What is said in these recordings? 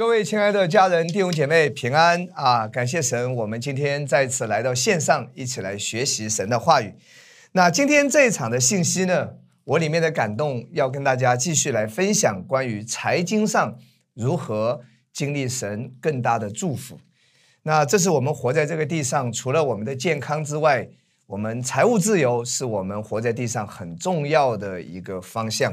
各位亲爱的家人、弟兄姐妹平安啊！感谢神，我们今天再次来到线上，一起来学习神的话语。那今天这一场的信息呢，我里面的感动要跟大家继续来分享关于财经上如何经历神更大的祝福。那这是我们活在这个地上，除了我们的健康之外，我们财务自由是我们活在地上很重要的一个方向。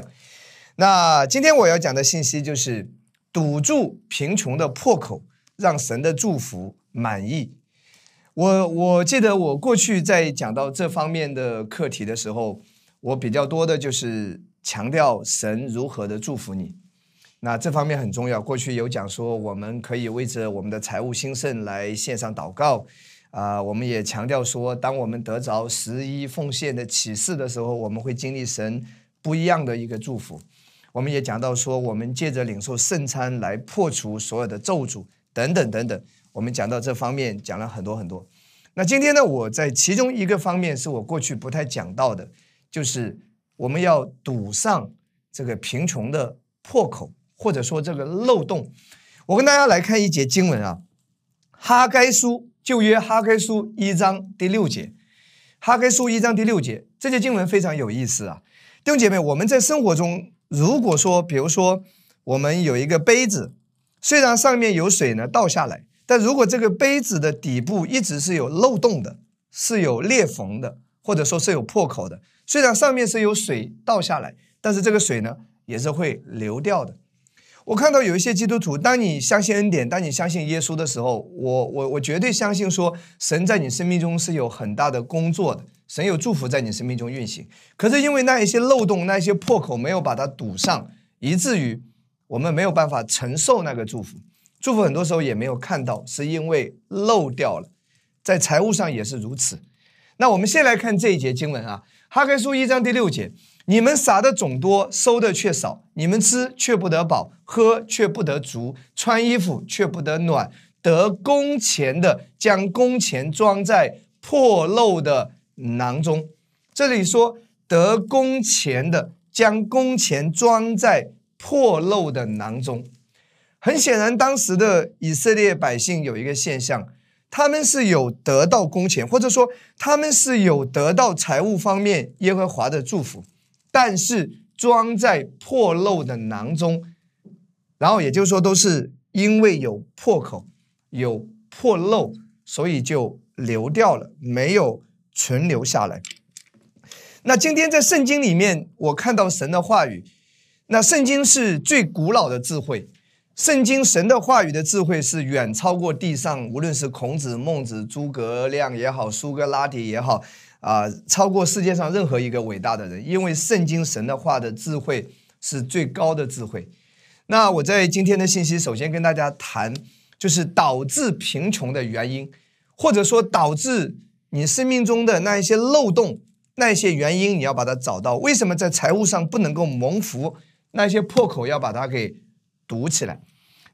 那今天我要讲的信息就是。堵住贫穷的破口，让神的祝福满意。我我记得我过去在讲到这方面的课题的时候，我比较多的就是强调神如何的祝福你。那这方面很重要。过去有讲说，我们可以为着我们的财务兴盛来线上祷告啊。我们也强调说，当我们得着十一奉献的启示的时候，我们会经历神不一样的一个祝福。我们也讲到说，我们借着领受圣餐来破除所有的咒诅等等等等。我们讲到这方面讲了很多很多。那今天呢，我在其中一个方面是我过去不太讲到的，就是我们要堵上这个贫穷的破口，或者说这个漏洞。我跟大家来看一节经文啊，《哈该书》旧约《哈该书》一章第六节，《哈该书》一章第六节，这节经文非常有意思啊，弟兄姐妹，我们在生活中。如果说，比如说，我们有一个杯子，虽然上面有水呢倒下来，但如果这个杯子的底部一直是有漏洞的，是有裂缝的，或者说是有破口的，虽然上面是有水倒下来，但是这个水呢也是会流掉的。我看到有一些基督徒，当你相信恩典，当你相信耶稣的时候，我我我绝对相信说，神在你生命中是有很大的工作的。神有祝福在你生命中运行，可是因为那一些漏洞、那一些破口没有把它堵上，以至于我们没有办法承受那个祝福。祝福很多时候也没有看到，是因为漏掉了。在财务上也是如此。那我们先来看这一节经文啊，《哈该书》一章第六节：你们撒的种多，收的却少；你们吃却不得饱，喝却不得足，穿衣服却不得暖，得工钱的将工钱装在破漏的。囊中，这里说得工钱的将工钱装在破漏的囊中。很显然，当时的以色列百姓有一个现象，他们是有得到工钱，或者说他们是有得到财务方面耶和华的祝福，但是装在破漏的囊中，然后也就是说，都是因为有破口、有破漏，所以就流掉了，没有。存留下来。那今天在圣经里面，我看到神的话语。那圣经是最古老的智慧，圣经神的话语的智慧是远超过地上，无论是孔子、孟子、诸葛亮也好，苏格拉底也好，啊，超过世界上任何一个伟大的人。因为圣经神的话的智慧是最高的智慧。那我在今天的信息，首先跟大家谈，就是导致贫穷的原因，或者说导致。你生命中的那一些漏洞，那一些原因，你要把它找到。为什么在财务上不能够蒙福？那些破口要把它给堵起来。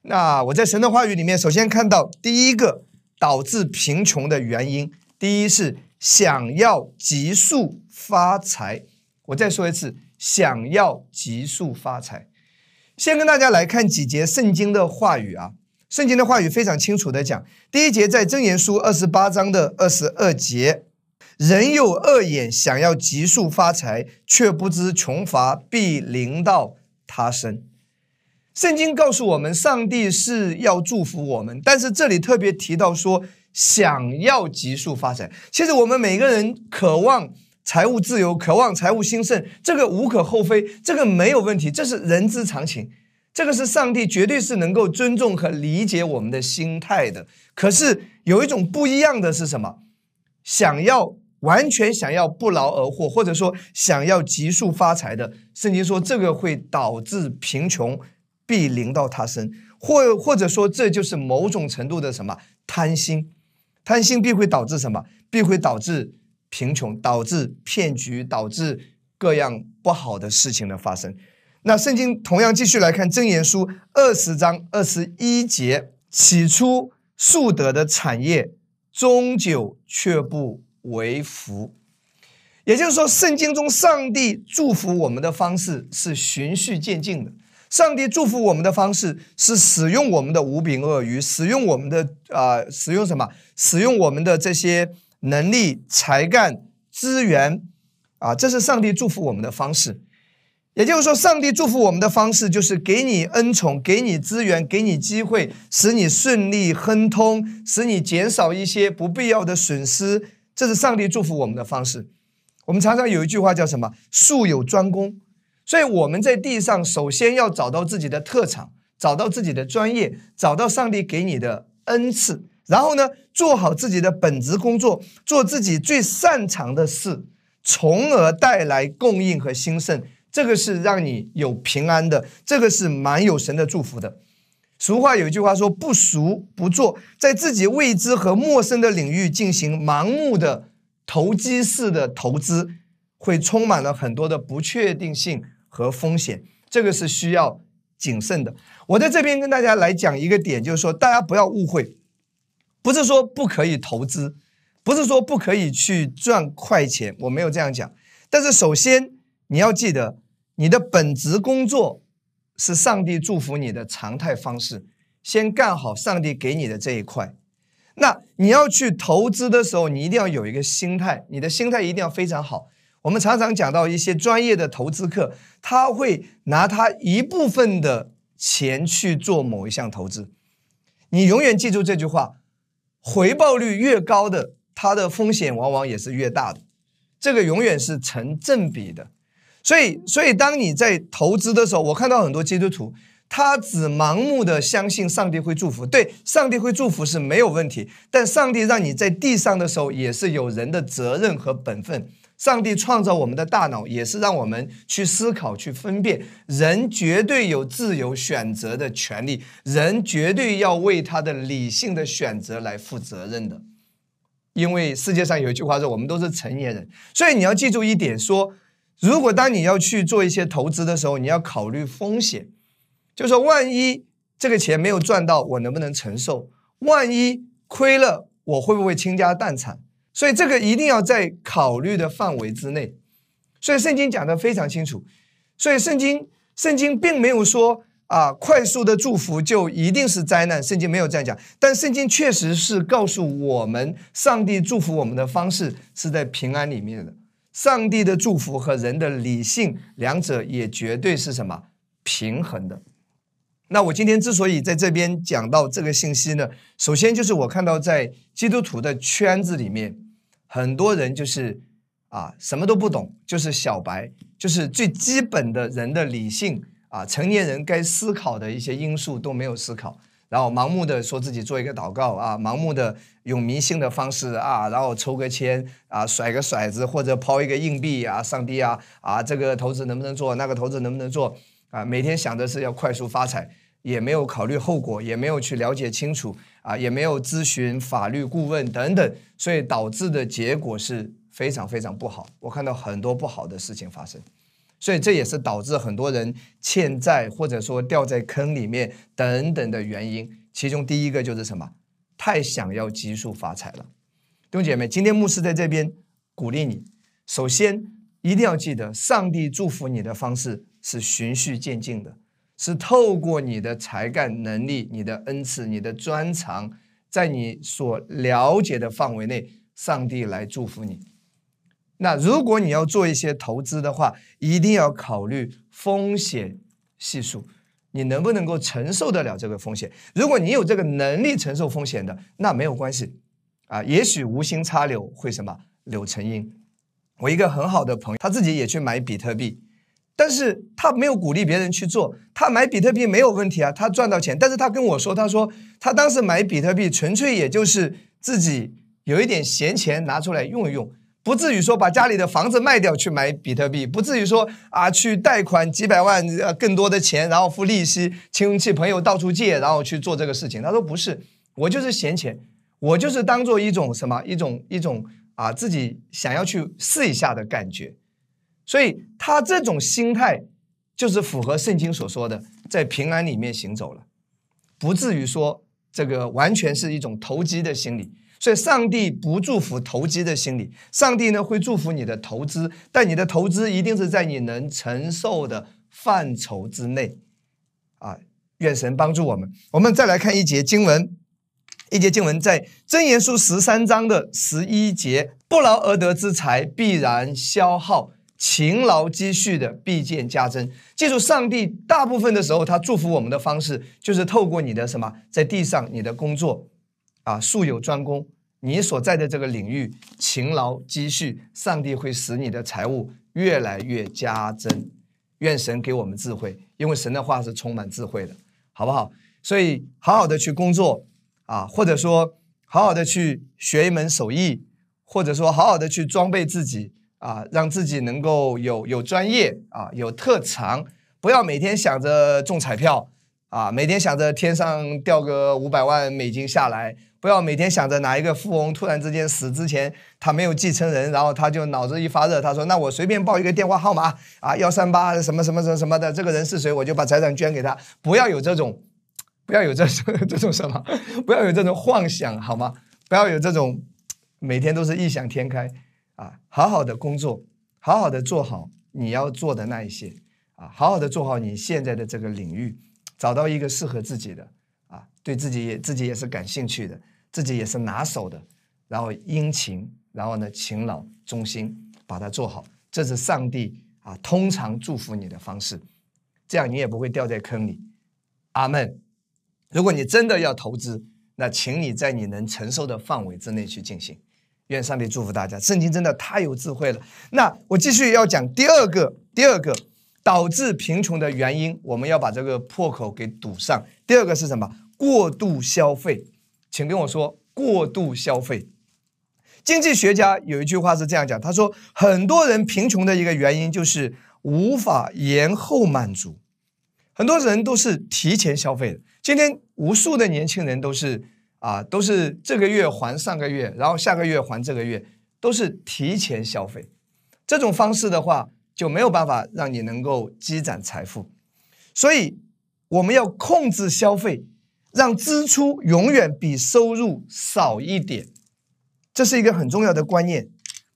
那我在神的话语里面，首先看到第一个导致贫穷的原因，第一是想要急速发财。我再说一次，想要急速发财。先跟大家来看几节圣经的话语啊。圣经的话语非常清楚的讲，第一节在箴言书二十八章的二十二节，人有恶眼，想要急速发财，却不知穷乏必临到他身。圣经告诉我们，上帝是要祝福我们，但是这里特别提到说，想要急速发财。其实我们每个人渴望财务自由，渴望财务兴盛，这个无可厚非，这个没有问题，这是人之常情。这个是上帝绝对是能够尊重和理解我们的心态的。可是有一种不一样的是什么？想要完全想要不劳而获，或者说想要急速发财的，圣经说这个会导致贫穷必临到他身，或或者说这就是某种程度的什么贪心？贪心必会导致什么？必会导致贫穷，导致骗局，导致各样不好的事情的发生。那圣经同样继续来看箴言书二十章二十一节，起初树德的产业，终究却不为福。也就是说，圣经中上帝祝福我们的方式是循序渐进的。上帝祝福我们的方式是使用我们的五柄鳄鱼，使用我们的啊，使用什么？使用我们的这些能力、才干、资源啊，这是上帝祝福我们的方式。也就是说，上帝祝福我们的方式就是给你恩宠，给你资源，给你机会，使你顺利亨通，使你减少一些不必要的损失。这是上帝祝福我们的方式。我们常常有一句话叫什么？术有专攻。所以我们在地上首先要找到自己的特长，找到自己的专业，找到上帝给你的恩赐，然后呢，做好自己的本职工作，做自己最擅长的事，从而带来供应和兴盛。这个是让你有平安的，这个是蛮有神的祝福的。俗话有一句话说：“不熟不做，在自己未知和陌生的领域进行盲目的投机式的投资，会充满了很多的不确定性和风险。这个是需要谨慎的。”我在这边跟大家来讲一个点，就是说大家不要误会，不是说不可以投资，不是说不可以去赚快钱，我没有这样讲。但是首先你要记得。你的本职工作是上帝祝福你的常态方式，先干好上帝给你的这一块。那你要去投资的时候，你一定要有一个心态，你的心态一定要非常好。我们常常讲到一些专业的投资客，他会拿他一部分的钱去做某一项投资。你永远记住这句话：回报率越高的，它的风险往往也是越大的。这个永远是成正比的。所以，所以当你在投资的时候，我看到很多基督徒，他只盲目的相信上帝会祝福。对，上帝会祝福是没有问题，但上帝让你在地上的时候，也是有人的责任和本分。上帝创造我们的大脑，也是让我们去思考、去分辨。人绝对有自由选择的权利，人绝对要为他的理性的选择来负责任的。因为世界上有一句话说：“我们都是成年人。”所以你要记住一点，说。如果当你要去做一些投资的时候，你要考虑风险，就说万一这个钱没有赚到，我能不能承受？万一亏了，我会不会倾家荡产？所以这个一定要在考虑的范围之内。所以圣经讲的非常清楚。所以圣经圣经并没有说啊，快速的祝福就一定是灾难。圣经没有这样讲，但圣经确实是告诉我们，上帝祝福我们的方式是在平安里面的。上帝的祝福和人的理性，两者也绝对是什么平衡的。那我今天之所以在这边讲到这个信息呢，首先就是我看到在基督徒的圈子里面，很多人就是啊什么都不懂，就是小白，就是最基本的人的理性啊，成年人该思考的一些因素都没有思考。然后盲目的说自己做一个祷告啊，盲目的用迷信的方式啊，然后抽个签啊，甩个骰子或者抛一个硬币啊，上帝啊啊，这个投资能不能做，那个投资能不能做啊？每天想的是要快速发财，也没有考虑后果，也没有去了解清楚啊，也没有咨询法律顾问等等，所以导致的结果是非常非常不好。我看到很多不好的事情发生。所以这也是导致很多人欠债或者说掉在坑里面等等的原因。其中第一个就是什么？太想要急速发财了。弟兄姐妹，今天牧师在这边鼓励你，首先一定要记得，上帝祝福你的方式是循序渐进的，是透过你的才干、能力、你的恩赐、你的专长，在你所了解的范围内，上帝来祝福你。那如果你要做一些投资的话，一定要考虑风险系数，你能不能够承受得了这个风险？如果你有这个能力承受风险的，那没有关系啊。也许无心插柳会什么柳成荫。我一个很好的朋友，他自己也去买比特币，但是他没有鼓励别人去做。他买比特币没有问题啊，他赚到钱。但是他跟我说，他说他当时买比特币纯粹也就是自己有一点闲钱拿出来用一用。不至于说把家里的房子卖掉去买比特币，不至于说啊去贷款几百万呃更多的钱，然后付利息，亲戚朋友到处借，然后去做这个事情。他说不是，我就是闲钱，我就是当做一种什么一种一种啊自己想要去试一下的感觉。所以他这种心态就是符合圣经所说的，在平安里面行走了，不至于说这个完全是一种投机的心理。所以，上帝不祝福投机的心理。上帝呢会祝福你的投资，但你的投资一定是在你能承受的范畴之内。啊，愿神帮助我们。我们再来看一节经文，一节经文在箴言书十三章的十一节：不劳而得之财必然消耗，勤劳积蓄的必见加增。记住，上帝大部分的时候，他祝福我们的方式，就是透过你的什么，在地上你的工作啊，素有专攻。你所在的这个领域，勤劳积蓄，上帝会使你的财物越来越加增。愿神给我们智慧，因为神的话是充满智慧的，好不好？所以好好的去工作啊，或者说好好的去学一门手艺，或者说好好的去装备自己啊，让自己能够有有专业啊，有特长，不要每天想着中彩票啊，每天想着天上掉个五百万美金下来。不要每天想着哪一个富翁突然之间死之前他没有继承人，然后他就脑子一发热，他说：“那我随便报一个电话号码啊，幺三八什么什么什么什么的，这个人是谁，我就把财产捐给他。”不要有这种，不要有这 这种什么，不要有这种幻想，好吗？不要有这种每天都是异想天开啊！好好的工作，好好的做好你要做的那一些啊，好好的做好你现在的这个领域，找到一个适合自己的啊，对自己也自己也是感兴趣的。自己也是拿手的，然后殷勤，然后呢勤劳忠心，把它做好，这是上帝啊通常祝福你的方式，这样你也不会掉在坑里。阿门。如果你真的要投资，那请你在你能承受的范围之内去进行。愿上帝祝福大家。圣经真的太有智慧了。那我继续要讲第二个，第二个导致贫穷的原因，我们要把这个破口给堵上。第二个是什么？过度消费。请跟我说，过度消费。经济学家有一句话是这样讲，他说，很多人贫穷的一个原因就是无法延后满足，很多人都是提前消费的。今天无数的年轻人都是啊，都是这个月还上个月，然后下个月还这个月，都是提前消费。这种方式的话，就没有办法让你能够积攒财富。所以我们要控制消费。让支出永远比收入少一点，这是一个很重要的观念。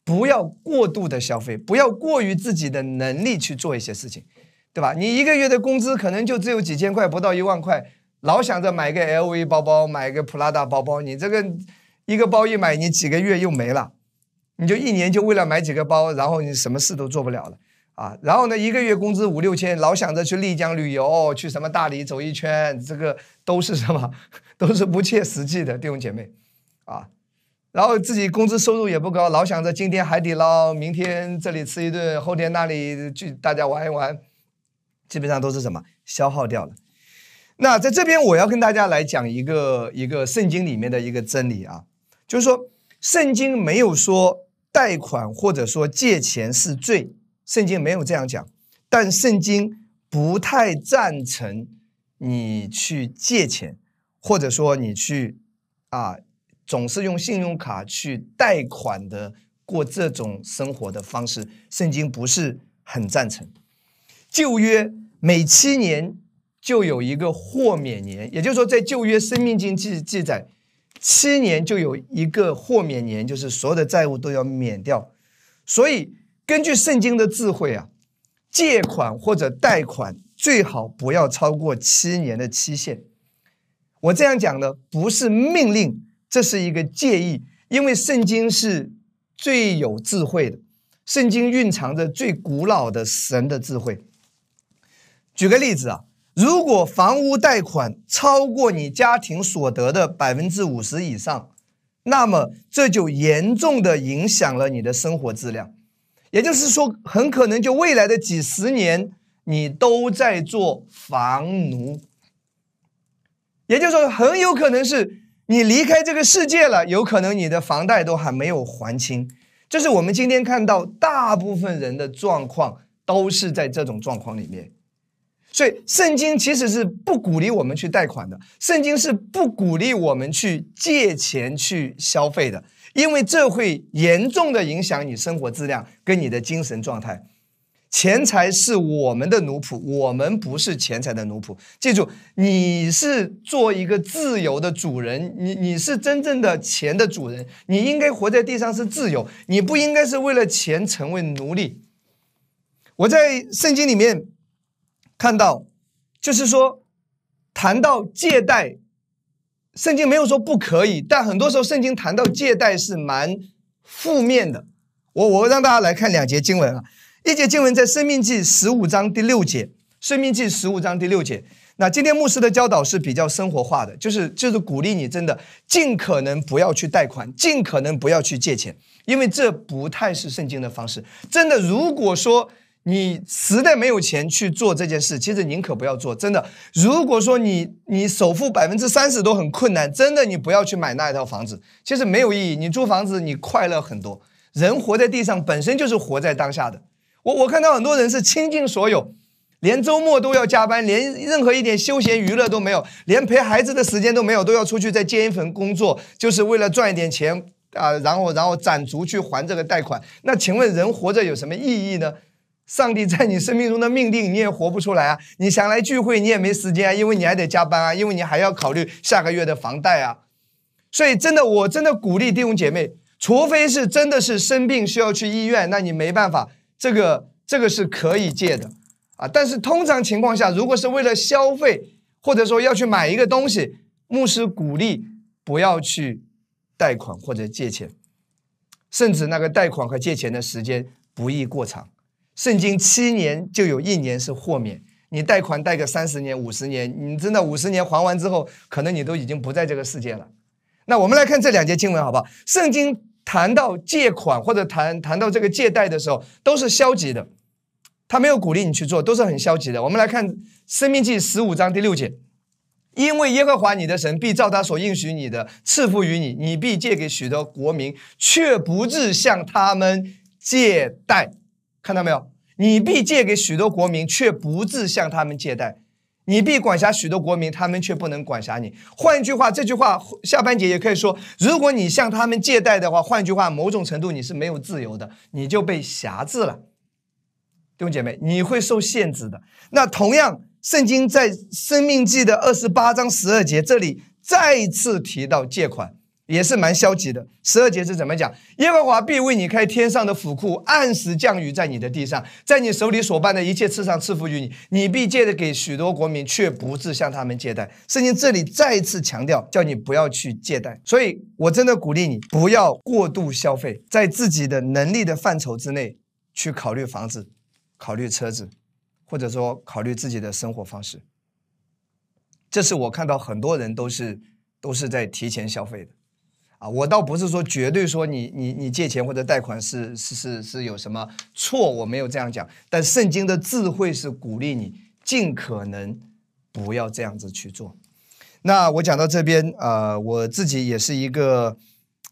不要过度的消费，不要过于自己的能力去做一些事情，对吧？你一个月的工资可能就只有几千块，不到一万块，老想着买个 LV 包包，买个普拉达包包，你这个一个包一买，你几个月又没了，你就一年就为了买几个包，然后你什么事都做不了了。啊，然后呢，一个月工资五六千，老想着去丽江旅游，去什么大理走一圈，这个都是什么，都是不切实际的弟兄姐妹，啊，然后自己工资收入也不高，老想着今天海底捞，明天这里吃一顿，后天那里去大家玩一玩，基本上都是什么消耗掉了。那在这边我要跟大家来讲一个一个圣经里面的一个真理啊，就是说圣经没有说贷款或者说借钱是罪。圣经没有这样讲，但圣经不太赞成你去借钱，或者说你去啊，总是用信用卡去贷款的过这种生活的方式。圣经不是很赞成。旧约每七年就有一个豁免年，也就是说，在旧约生命经记记载，七年就有一个豁免年，就是所有的债务都要免掉。所以。根据圣经的智慧啊，借款或者贷款最好不要超过七年的期限。我这样讲呢，不是命令，这是一个建议，因为圣经是最有智慧的，圣经蕴藏着最古老的神的智慧。举个例子啊，如果房屋贷款超过你家庭所得的百分之五十以上，那么这就严重的影响了你的生活质量。也就是说，很可能就未来的几十年，你都在做房奴。也就是说，很有可能是你离开这个世界了，有可能你的房贷都还没有还清。这是我们今天看到大部分人的状况，都是在这种状况里面。所以，圣经其实是不鼓励我们去贷款的，圣经是不鼓励我们去借钱去消费的。因为这会严重的影响你生活质量跟你的精神状态。钱财是我们的奴仆，我们不是钱财的奴仆。记住，你是做一个自由的主人，你你是真正的钱的主人。你应该活在地上是自由，你不应该是为了钱成为奴隶。我在圣经里面看到，就是说谈到借贷，圣经没有说不可以，但很多时候圣经谈到借贷是蛮负面的。我我让大家来看两节经文啊，一节经文在《生命记》十五章第六节，《生命记》十五章第六节。那今天牧师的教导是比较生活化的，就是就是鼓励你真的尽可能不要去贷款，尽可能不要去借钱，因为这不太是圣经的方式。真的，如果说你实在没有钱去做这件事，其实宁可不要做。真的，如果说你你首付百分之三十都很困难，真的你不要去买那一套房子，其实没有意义。你租房子你快乐很多，人活在地上本身就是活在当下的。我我看到很多人是倾尽所有。连周末都要加班，连任何一点休闲娱乐都没有，连陪孩子的时间都没有，都要出去再接一份工作，就是为了赚一点钱啊，然后然后攒足去还这个贷款。那请问人活着有什么意义呢？上帝在你生命中的命定你也活不出来啊！你想来聚会你也没时间啊，因为你还得加班啊，因为你还要考虑下个月的房贷啊。所以真的，我真的鼓励弟兄姐妹，除非是真的是生病需要去医院，那你没办法，这个这个是可以借的。啊，但是通常情况下，如果是为了消费，或者说要去买一个东西，牧师鼓励不要去贷款或者借钱，甚至那个贷款和借钱的时间不宜过长。圣经七年就有一年是豁免，你贷款贷个三十年、五十年，你真的五十年还完之后，可能你都已经不在这个世界了。那我们来看这两节经文好不好？圣经谈到借款或者谈谈到这个借贷的时候，都是消极的。他没有鼓励你去做，都是很消极的。我们来看《生命记》十五章第六节：“因为耶和华你的神必照他所应许你的赐福于你，你必借给许多国民，却不至向他们借贷。”看到没有？你必借给许多国民，却不自向他们借贷；你必管辖许多国民，他们却不能管辖你。换句话，这句话下半节也可以说：如果你向他们借贷的话，换句话，某种程度你是没有自由的，你就被辖制了。弟兄姐妹，你会受限制的。那同样，圣经在《生命记》的二十八章十二节这里再次提到借款，也是蛮消极的。十二节是怎么讲？耶和华必为你开天上的府库，按时降雨在你的地上，在你手里所办的一切赐上赐福于你。你必借的给许多国民，却不是向他们借贷。圣经这里再次强调，叫你不要去借贷。所以我真的鼓励你，不要过度消费，在自己的能力的范畴之内去考虑房子。考虑车子，或者说考虑自己的生活方式，这是我看到很多人都是都是在提前消费的，啊，我倒不是说绝对说你你你借钱或者贷款是是是是有什么错，我没有这样讲，但圣经的智慧是鼓励你尽可能不要这样子去做。那我讲到这边，呃，我自己也是一个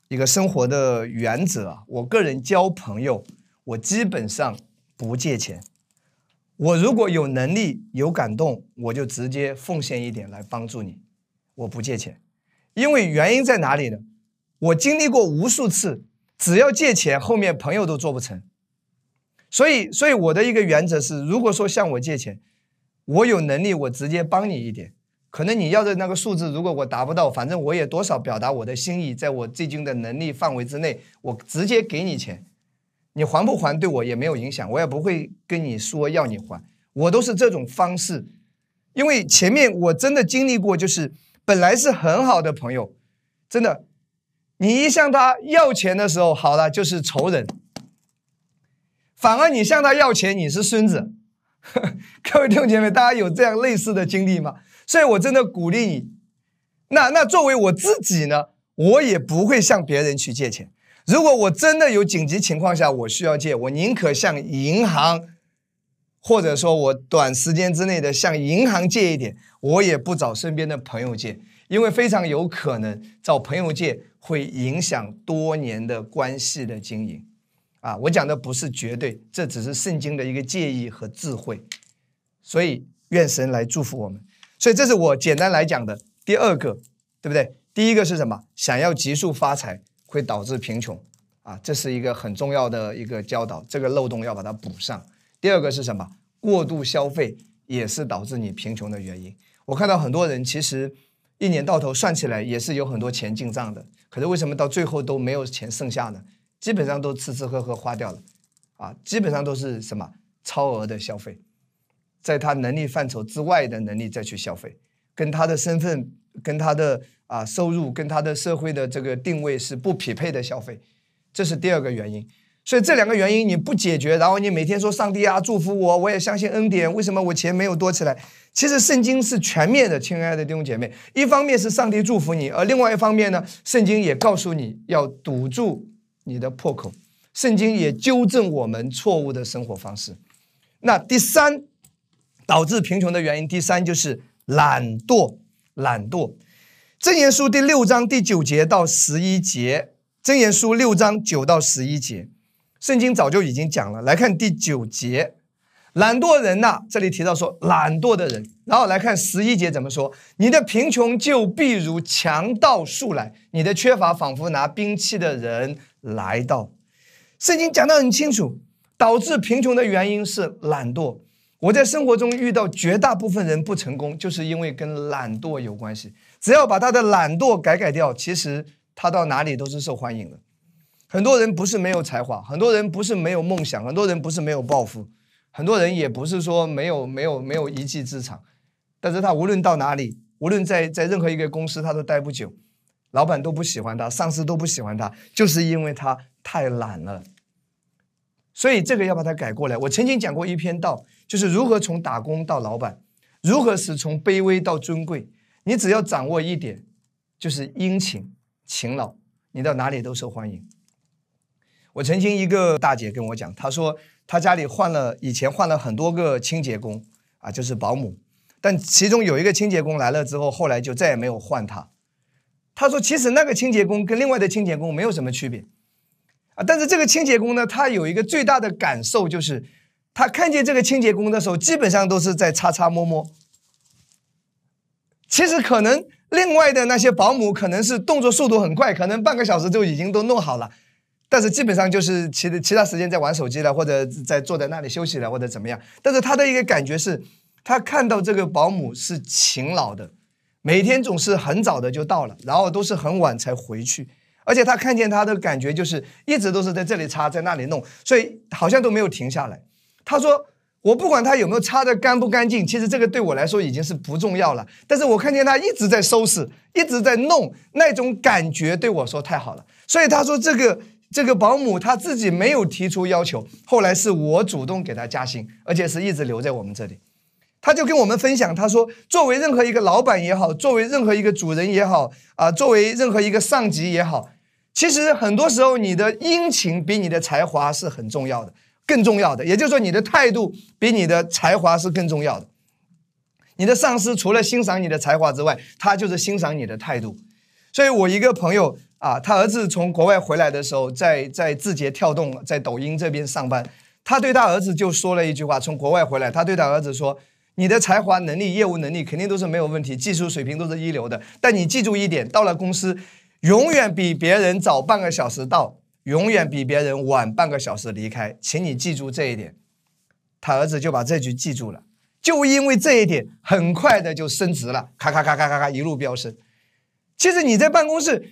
一个生活的原则啊，我个人交朋友，我基本上。不借钱，我如果有能力、有感动，我就直接奉献一点来帮助你。我不借钱，因为原因在哪里呢？我经历过无数次，只要借钱，后面朋友都做不成。所以，所以我的一个原则是，如果说向我借钱，我有能力，我直接帮你一点。可能你要的那个数字，如果我达不到，反正我也多少表达我的心意，在我最近的能力范围之内，我直接给你钱。你还不还对我也没有影响，我也不会跟你说要你还，我都是这种方式，因为前面我真的经历过，就是本来是很好的朋友，真的，你一向他要钱的时候，好了就是仇人，反而你向他要钱，你是孙子。各位弟兄姐妹，大家有这样类似的经历吗？所以我真的鼓励你，那那作为我自己呢，我也不会向别人去借钱。如果我真的有紧急情况下，我需要借，我宁可向银行，或者说我短时间之内的向银行借一点，我也不找身边的朋友借，因为非常有可能找朋友借会影响多年的关系的经营。啊，我讲的不是绝对，这只是圣经的一个建议和智慧。所以愿神来祝福我们。所以这是我简单来讲的第二个，对不对？第一个是什么？想要急速发财。会导致贫穷，啊，这是一个很重要的一个教导，这个漏洞要把它补上。第二个是什么？过度消费也是导致你贫穷的原因。我看到很多人其实一年到头算起来也是有很多钱进账的，可是为什么到最后都没有钱剩下呢？基本上都吃吃喝喝花掉了，啊，基本上都是什么超额的消费，在他能力范畴之外的能力再去消费。跟他的身份、跟他的啊收入、跟他的社会的这个定位是不匹配的消费，这是第二个原因。所以这两个原因你不解决，然后你每天说上帝啊祝福我，我也相信恩典，为什么我钱没有多起来？其实圣经是全面的，亲爱的弟兄姐妹，一方面是上帝祝福你，而另外一方面呢，圣经也告诉你要堵住你的破口，圣经也纠正我们错误的生活方式。那第三导致贫穷的原因，第三就是懒惰，懒惰。箴言书第六章第九节到十一节，箴言书六章九到十一节。圣经早就已经讲了，来看第九节，懒惰人呐，这里提到说懒惰的人，然后来看十一节怎么说，你的贫穷就必如强盗速来，你的缺乏仿佛拿兵器的人来到。圣经讲得很清楚，导致贫穷的原因是懒惰。我在生活中遇到绝大部分人不成功，就是因为跟懒惰有关系。只要把他的懒惰改改掉，其实他到哪里都是受欢迎的。很多人不是没有才华，很多人不是没有梦想，很多人不是没有抱负，很多人也不是说没有没有没有一技之长，但是他无论到哪里，无论在在任何一个公司，他都待不久，老板都不喜欢他，上司都不喜欢他，就是因为他太懒了。所以这个要把它改过来。我曾经讲过一篇道，就是如何从打工到老板，如何使从卑微到尊贵。你只要掌握一点，就是殷勤勤劳，你到哪里都受欢迎。我曾经一个大姐跟我讲，她说她家里换了以前换了很多个清洁工啊，就是保姆，但其中有一个清洁工来了之后，后来就再也没有换她。她说，其实那个清洁工跟另外的清洁工没有什么区别啊，但是这个清洁工呢，他有一个最大的感受就是，他看见这个清洁工的时候，基本上都是在擦擦摸摸。其实可能另外的那些保姆可能是动作速度很快，可能半个小时就已经都弄好了。但是基本上就是其其他时间在玩手机了，或者在坐在那里休息了，或者怎么样。但是他的一个感觉是，他看到这个保姆是勤劳的，每天总是很早的就到了，然后都是很晚才回去。而且他看见他的感觉就是一直都是在这里擦，在那里弄，所以好像都没有停下来。他说：“我不管他有没有擦的干不干净，其实这个对我来说已经是不重要了。但是我看见他一直在收拾，一直在弄，那种感觉对我说太好了。所以他说这个。”这个保姆他自己没有提出要求，后来是我主动给他加薪，而且是一直留在我们这里。他就跟我们分享，他说：“作为任何一个老板也好，作为任何一个主人也好，啊，作为任何一个上级也好，其实很多时候你的殷勤比你的才华是很重要的，更重要的。也就是说，你的态度比你的才华是更重要的。你的上司除了欣赏你的才华之外，他就是欣赏你的态度。所以我一个朋友。”啊，他儿子从国外回来的时候，在在字节跳动，在抖音这边上班。他对他儿子就说了一句话：从国外回来，他对他儿子说：“你的才华、能力、业务能力肯定都是没有问题，技术水平都是一流的。但你记住一点，到了公司，永远比别人早半个小时到，永远比别人晚半个小时离开。请你记住这一点。”他儿子就把这句记住了，就因为这一点，很快的就升职了，咔咔咔咔咔咔一路飙升。其实你在办公室。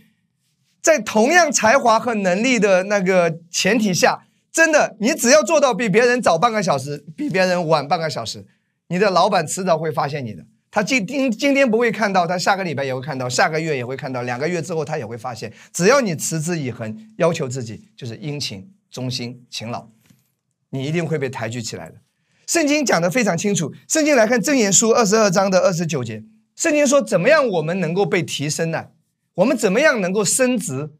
在同样才华和能力的那个前提下，真的，你只要做到比别人早半个小时，比别人晚半个小时，你的老板迟早会发现你的。他今今今天不会看到，他下个礼拜也会看到，下个月也会看到，两个月之后他也会发现。只要你持之以恒，要求自己就是殷勤、忠心、勤劳，你一定会被抬举起来的。圣经讲的非常清楚。圣经来看箴言书二十二章的二十九节，圣经说怎么样我们能够被提升呢？我们怎么样能够升职？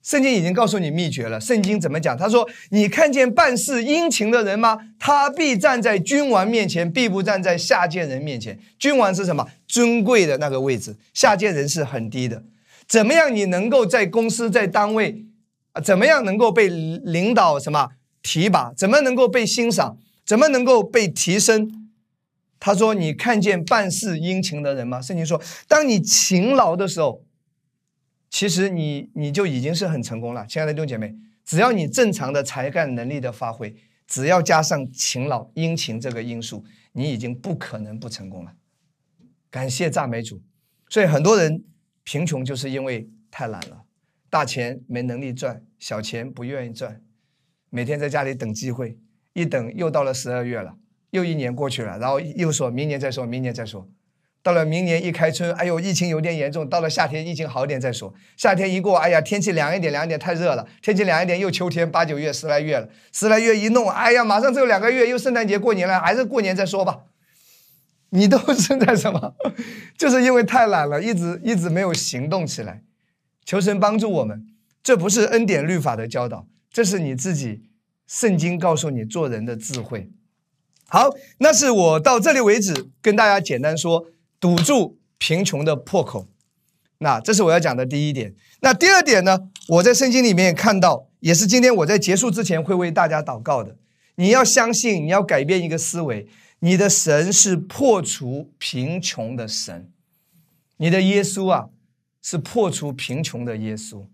圣经已经告诉你秘诀了。圣经怎么讲？他说：“你看见办事殷勤的人吗？他必站在君王面前，必不站在下贱人面前。君王是什么？尊贵的那个位置，下贱人是很低的。怎么样？你能够在公司在单位啊？怎么样能够被领导什么提拔？怎么能够被欣赏？怎么能够被提升？”他说：“你看见办事殷勤的人吗？”圣经说：“当你勤劳的时候。”其实你你就已经是很成功了，亲爱的弟兄姐妹，只要你正常的才干能力的发挥，只要加上勤劳殷勤这个因素，你已经不可能不成功了。感谢赞美主。所以很多人贫穷就是因为太懒了，大钱没能力赚，小钱不愿意赚，每天在家里等机会，一等又到了十二月了，又一年过去了，然后又说明年再说，明年再说，到了明年一开春，哎呦，疫情有点严重。到了夏天，疫情好点再说。夏天一过，哎呀，天气凉一点，凉一点太热了。天气凉一点，又秋天，八九月十来月了。十来月一弄，哎呀，马上只有两个月，又圣诞节过年了，还是过年再说吧。你都是在什么？就是因为太懒了，一直一直没有行动起来。求神帮助我们，这不是恩典律法的教导，这是你自己圣经告诉你做人的智慧。好，那是我到这里为止，跟大家简单说。堵住贫穷的破口，那这是我要讲的第一点。那第二点呢？我在圣经里面看到，也是今天我在结束之前会为大家祷告的。你要相信，你要改变一个思维，你的神是破除贫穷的神，你的耶稣啊是破除贫穷的耶稣。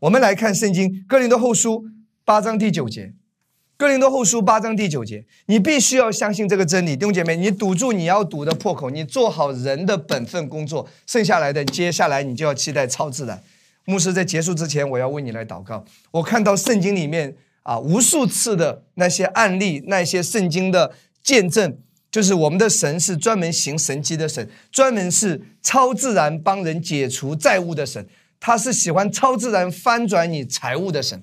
我们来看圣经哥林多后书八章第九节。哥林多后书八章第九节，你必须要相信这个真理，弟兄姐妹，你堵住你要堵的破口，你做好人的本分工作，剩下来的，接下来你就要期待超自然。牧师在结束之前，我要为你来祷告。我看到圣经里面啊，无数次的那些案例，那些圣经的见证，就是我们的神是专门行神迹的神，专门是超自然帮人解除债务的神，他是喜欢超自然翻转你财务的神。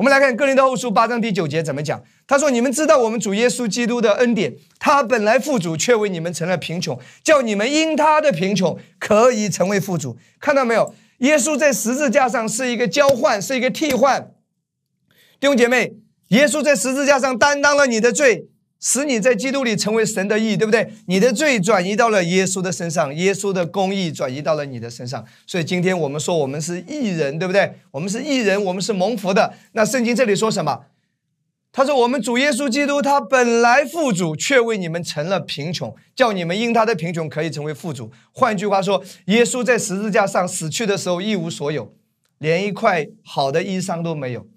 我们来看《哥林多后书》八章第九节怎么讲？他说：“你们知道我们主耶稣基督的恩典，他本来富足，却为你们成了贫穷，叫你们因他的贫穷可以成为富足。看到没有？耶稣在十字架上是一个交换，是一个替换。弟兄姐妹，耶稣在十字架上担当了你的罪。”使你在基督里成为神的义，对不对？你的罪转移到了耶稣的身上，耶稣的公义转移到了你的身上。所以今天我们说我们是义人，对不对？我们是义人，我们是蒙福的。那圣经这里说什么？他说：“我们主耶稣基督，他本来富足，却为你们成了贫穷，叫你们因他的贫穷可以成为富足。”换句话说，耶稣在十字架上死去的时候一无所有，连一块好的衣裳都没有。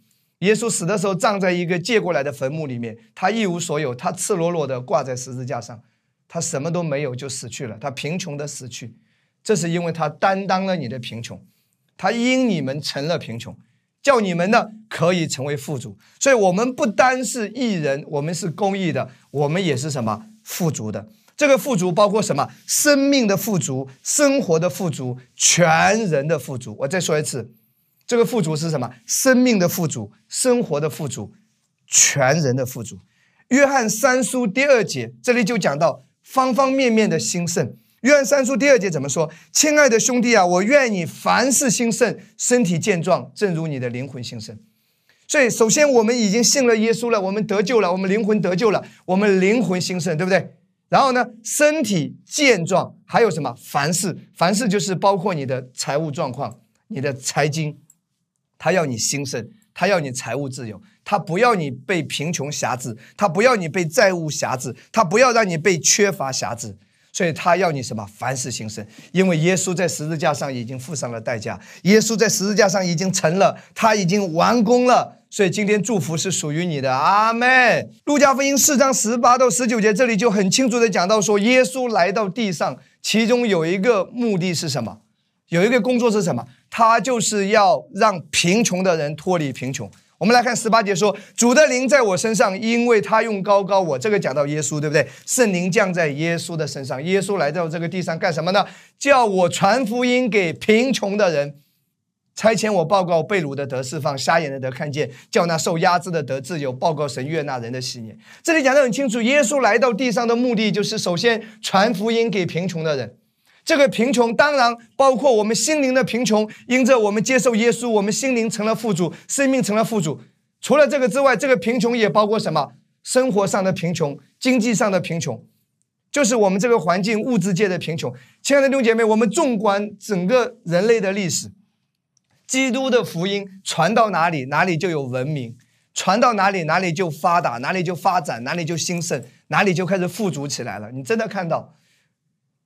耶稣死的时候，葬在一个借过来的坟墓里面，他一无所有，他赤裸裸的挂在十字架上，他什么都没有就死去了，他贫穷的死去，这是因为他担当了你的贫穷，他因你们成了贫穷，叫你们呢可以成为富足，所以我们不单是义人，我们是公义的，我们也是什么富足的？这个富足包括什么？生命的富足，生活的富足，全人的富足。我再说一次。这个富足是什么？生命的富足，生活的富足，全人的富足。约翰三书第二节，这里就讲到方方面面的兴盛。约翰三书第二节怎么说？亲爱的兄弟啊，我愿你凡事兴盛，身体健壮，正如你的灵魂兴盛。所以，首先我们已经信了耶稣了，我们得救了，我们灵魂得救了，我们灵魂兴盛，对不对？然后呢，身体健壮，还有什么？凡事，凡事就是包括你的财务状况，你的财经。他要你兴盛，他要你财务自由，他不要你被贫穷辖制，他不要你被债务辖制，他不要让你被缺乏辖制，所以他要你什么？凡事兴盛，因为耶稣在十字架上已经付上了代价，耶稣在十字架上已经成了，他已经完工了，所以今天祝福是属于你的，阿门。路加福音四章十八到十九节，这里就很清楚的讲到说，耶稣来到地上，其中有一个目的是什么？有一个工作是什么？他就是要让贫穷的人脱离贫穷。我们来看十八节说：“主的灵在我身上，因为他用高高我。”这个讲到耶稣，对不对？圣灵降在耶稣的身上，耶稣来到这个地上干什么呢？叫我传福音给贫穷的人，差遣我报告被掳的得释放，瞎眼的得看见，叫那受压制的得自由，报告神悦纳人的喜年。这里讲的很清楚，耶稣来到地上的目的就是首先传福音给贫穷的人。这个贫穷当然包括我们心灵的贫穷，因着我们接受耶稣，我们心灵成了富足，生命成了富足。除了这个之外，这个贫穷也包括什么？生活上的贫穷，经济上的贫穷，就是我们这个环境物质界的贫穷。亲爱的弟兄姐妹，我们纵观整个人类的历史，基督的福音传到哪里，哪里就有文明；传到哪里，哪里就发达，哪里就发展，哪里就兴盛，哪里就开始富足起来了。你真的看到？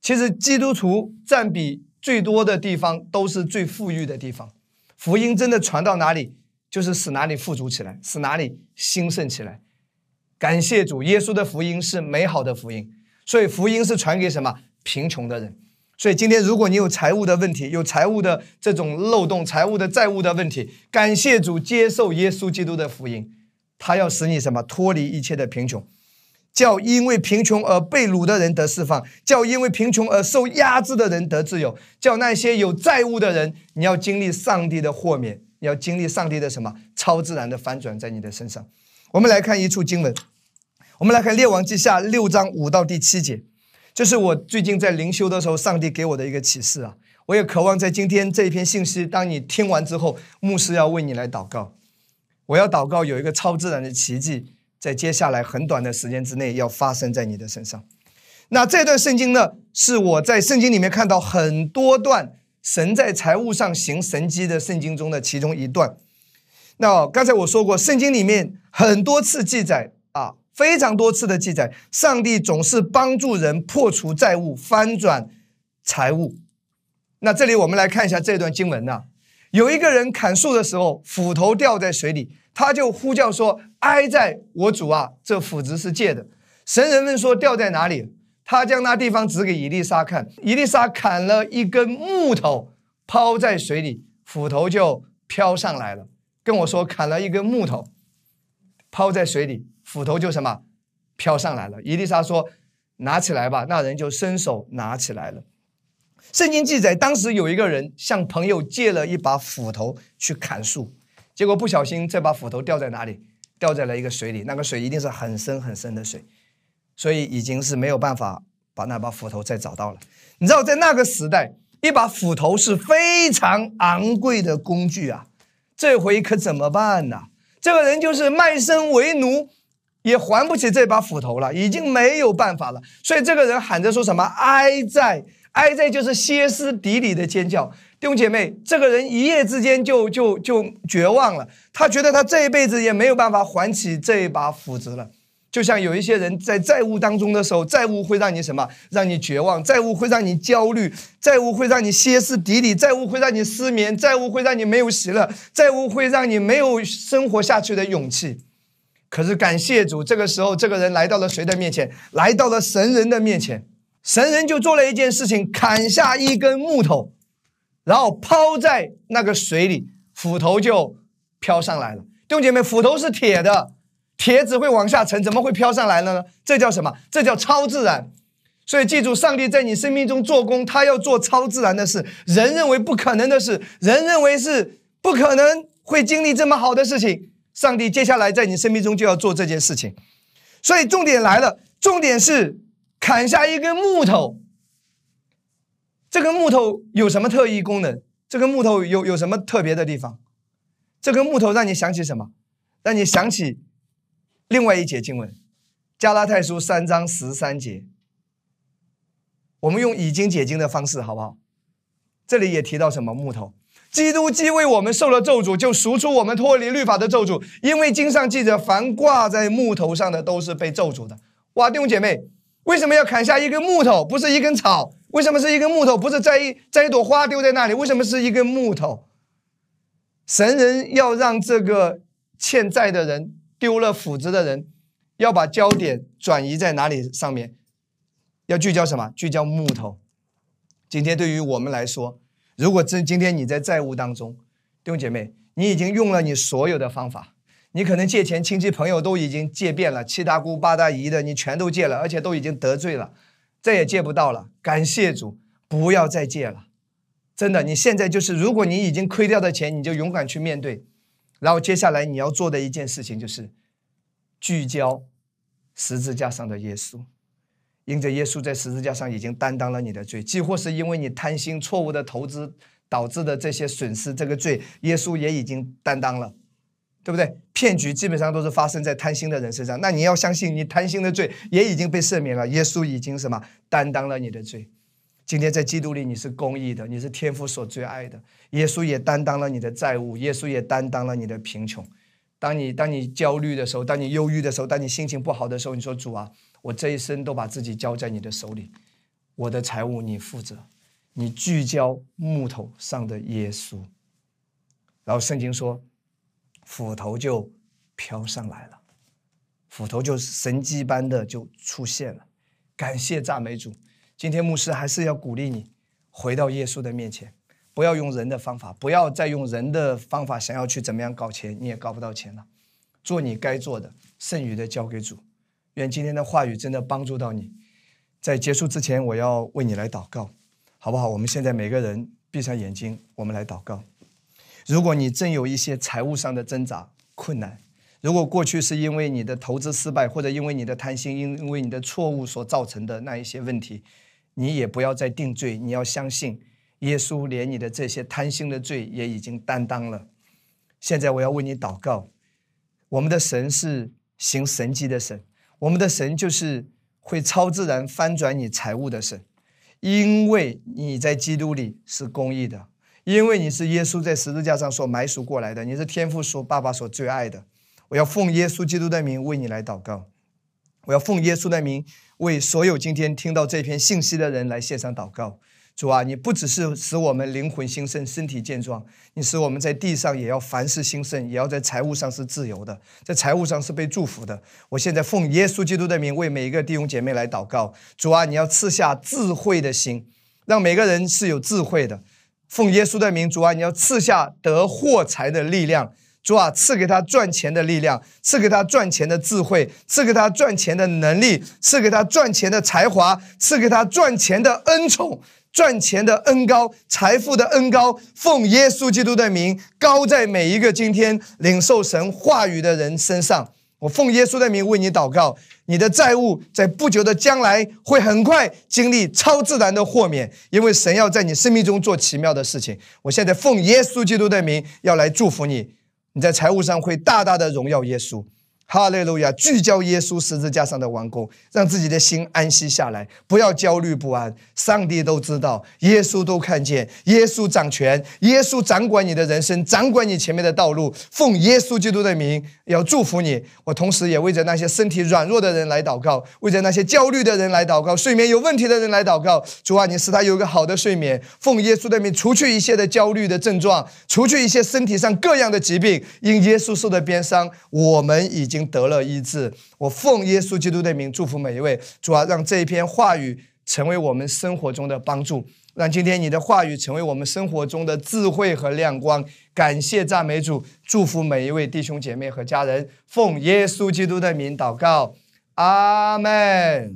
其实基督徒占比最多的地方，都是最富裕的地方。福音真的传到哪里，就是使哪里富足起来，使哪里兴盛起来。感谢主，耶稣的福音是美好的福音，所以福音是传给什么贫穷的人。所以今天，如果你有财务的问题，有财务的这种漏洞、财务的债务的问题，感谢主，接受耶稣基督的福音，他要使你什么脱离一切的贫穷。叫因为贫穷而被掳的人得释放，叫因为贫穷而受压制的人得自由，叫那些有债务的人，你要经历上帝的豁免，你要经历上帝的什么超自然的翻转在你的身上。我们来看一处经文，我们来看列王记下六章五到第七节，这是我最近在灵修的时候，上帝给我的一个启示啊。我也渴望在今天这一篇信息，当你听完之后，牧师要为你来祷告，我要祷告有一个超自然的奇迹。在接下来很短的时间之内要发生在你的身上。那这段圣经呢，是我在圣经里面看到很多段神在财务上行神迹的圣经中的其中一段。那刚才我说过，圣经里面很多次记载啊，非常多次的记载，上帝总是帮助人破除债务、翻转财务。那这里我们来看一下这段经文呢，有一个人砍树的时候，斧头掉在水里。他就呼叫说：“哀在我主啊，这斧子是借的。”神人问说：“掉在哪里？”他将那地方指给伊丽莎看。伊丽莎砍了一根木头，抛在水里，斧头就飘上来了。跟我说：“砍了一根木头，抛在水里，斧头就什么飘上来了。”伊丽莎说：“拿起来吧。”那人就伸手拿起来了。圣经记载，当时有一个人向朋友借了一把斧头去砍树。结果不小心，这把斧头掉在哪里？掉在了一个水里。那个水一定是很深很深的水，所以已经是没有办法把那把斧头再找到了。你知道，在那个时代，一把斧头是非常昂贵的工具啊。这回可怎么办呢？这个人就是卖身为奴，也还不起这把斧头了，已经没有办法了。所以这个人喊着说什么：“哀在，哀在，就是歇斯底里的尖叫。”弟兄姐妹，这个人一夜之间就就就绝望了。他觉得他这一辈子也没有办法还起这一把斧子了。就像有一些人在债务当中的时候，债务会让你什么？让你绝望，债务会让你焦虑，债务会让你歇斯底里，债务会让你失眠，债务会让你没有喜乐，债务会让你没有生活下去的勇气。可是感谢主，这个时候这个人来到了谁的面前？来到了神人的面前。神人就做了一件事情，砍下一根木头。然后抛在那个水里，斧头就飘上来了。弟兄姐妹，斧头是铁的，铁只会往下沉，怎么会飘上来了呢？这叫什么？这叫超自然。所以记住，上帝在你生命中做工，他要做超自然的事。人认为不可能的事，人认为是不可能会经历这么好的事情，上帝接下来在你生命中就要做这件事情。所以重点来了，重点是砍下一根木头。这根木头有什么特异功能？这根木头有有什么特别的地方？这根木头让你想起什么？让你想起另外一节经文，《加拉太书》三章十三节。我们用已经解经的方式，好不好？这里也提到什么木头？基督既为我们受了咒诅，就赎出我们脱离律法的咒诅。因为经上记着，凡挂在木头上的，都是被咒诅的。哇，弟兄姐妹，为什么要砍下一根木头，不是一根草？为什么是一根木头？不是摘一摘一朵花丢在那里？为什么是一根木头？神人要让这个欠债的人、丢了斧子的人，要把焦点转移在哪里上面？要聚焦什么？聚焦木头。今天对于我们来说，如果今今天你在债务当中，弟兄姐妹，你已经用了你所有的方法，你可能借钱，亲戚朋友都已经借遍了，七大姑八大姨的你全都借了，而且都已经得罪了。再也借不到了，感谢主，不要再借了。真的，你现在就是，如果你已经亏掉的钱，你就勇敢去面对。然后接下来你要做的一件事情就是聚焦十字架上的耶稣，因着耶稣在十字架上已经担当了你的罪，几乎是因为你贪心、错误的投资导致的这些损失，这个罪耶稣也已经担当了。对不对？骗局基本上都是发生在贪心的人身上。那你要相信，你贪心的罪也已经被赦免了。耶稣已经什么担当了你的罪。今天在基督里你是公义的，你是天父所最爱的。耶稣也担当了你的债务，耶稣也担当了你的贫穷。当你当你焦虑的时候，当你忧郁的时候，当你心情不好的时候，你说主啊，我这一生都把自己交在你的手里，我的财务你负责。你聚焦木头上的耶稣。然后圣经说。斧头就飘上来了，斧头就神迹般的就出现了。感谢赞美主！今天牧师还是要鼓励你回到耶稣的面前，不要用人的方法，不要再用人的方法想要去怎么样搞钱，你也搞不到钱了。做你该做的，剩余的交给主。愿今天的话语真的帮助到你。在结束之前，我要为你来祷告，好不好？我们现在每个人闭上眼睛，我们来祷告。如果你真有一些财务上的挣扎困难，如果过去是因为你的投资失败，或者因为你的贪心，因为你的错误所造成的那一些问题，你也不要再定罪。你要相信，耶稣连你的这些贪心的罪也已经担当了。现在我要为你祷告，我们的神是行神迹的神，我们的神就是会超自然翻转你财务的神，因为你在基督里是公义的，因为你是耶稣在十字架上所埋赎过来的，你是天父所爸爸所最爱的。我要奉耶稣基督的名为你来祷告，我要奉耶稣的名为所有今天听到这篇信息的人来献上祷告。主啊，你不只是使我们灵魂兴盛、身体健壮，你使我们在地上也要凡事兴盛，也要在财务上是自由的，在财务上是被祝福的。我现在奉耶稣基督的名为每一个弟兄姐妹来祷告。主啊，你要赐下智慧的心，让每个人是有智慧的。奉耶稣的名，主啊，你要赐下得获财的力量。主啊，赐给他赚钱的力量，赐给他赚钱的智慧，赐给他赚钱的能力，赐给他赚钱的才华，赐给他赚钱的恩宠。赚钱的恩高，财富的恩高，奉耶稣基督的名，高在每一个今天领受神话语的人身上。我奉耶稣的名为你祷告，你的债务在不久的将来会很快经历超自然的豁免，因为神要在你生命中做奇妙的事情。我现在奉耶稣基督的名要来祝福你，你在财务上会大大的荣耀耶稣。哈利路亚！聚焦耶稣十字架上的完工，让自己的心安息下来，不要焦虑不安。上帝都知道，耶稣都看见，耶稣掌权，耶稣掌管你的人生，掌管你前面的道路。奉耶稣基督的名，要祝福你。我同时也为着那些身体软弱的人来祷告，为着那些焦虑的人来祷告，睡眠有问题的人来祷告。主啊，你使他有个好的睡眠。奉耶稣的名，除去一切的焦虑的症状，除去一些身体上各样的疾病。因耶稣受的鞭伤，我们已经经。得了医治，我奉耶稣基督的名祝福每一位，主啊，让这一篇话语成为我们生活中的帮助，让今天你的话语成为我们生活中的智慧和亮光。感谢赞美主，祝福每一位弟兄姐妹和家人，奉耶稣基督的名祷告，阿门。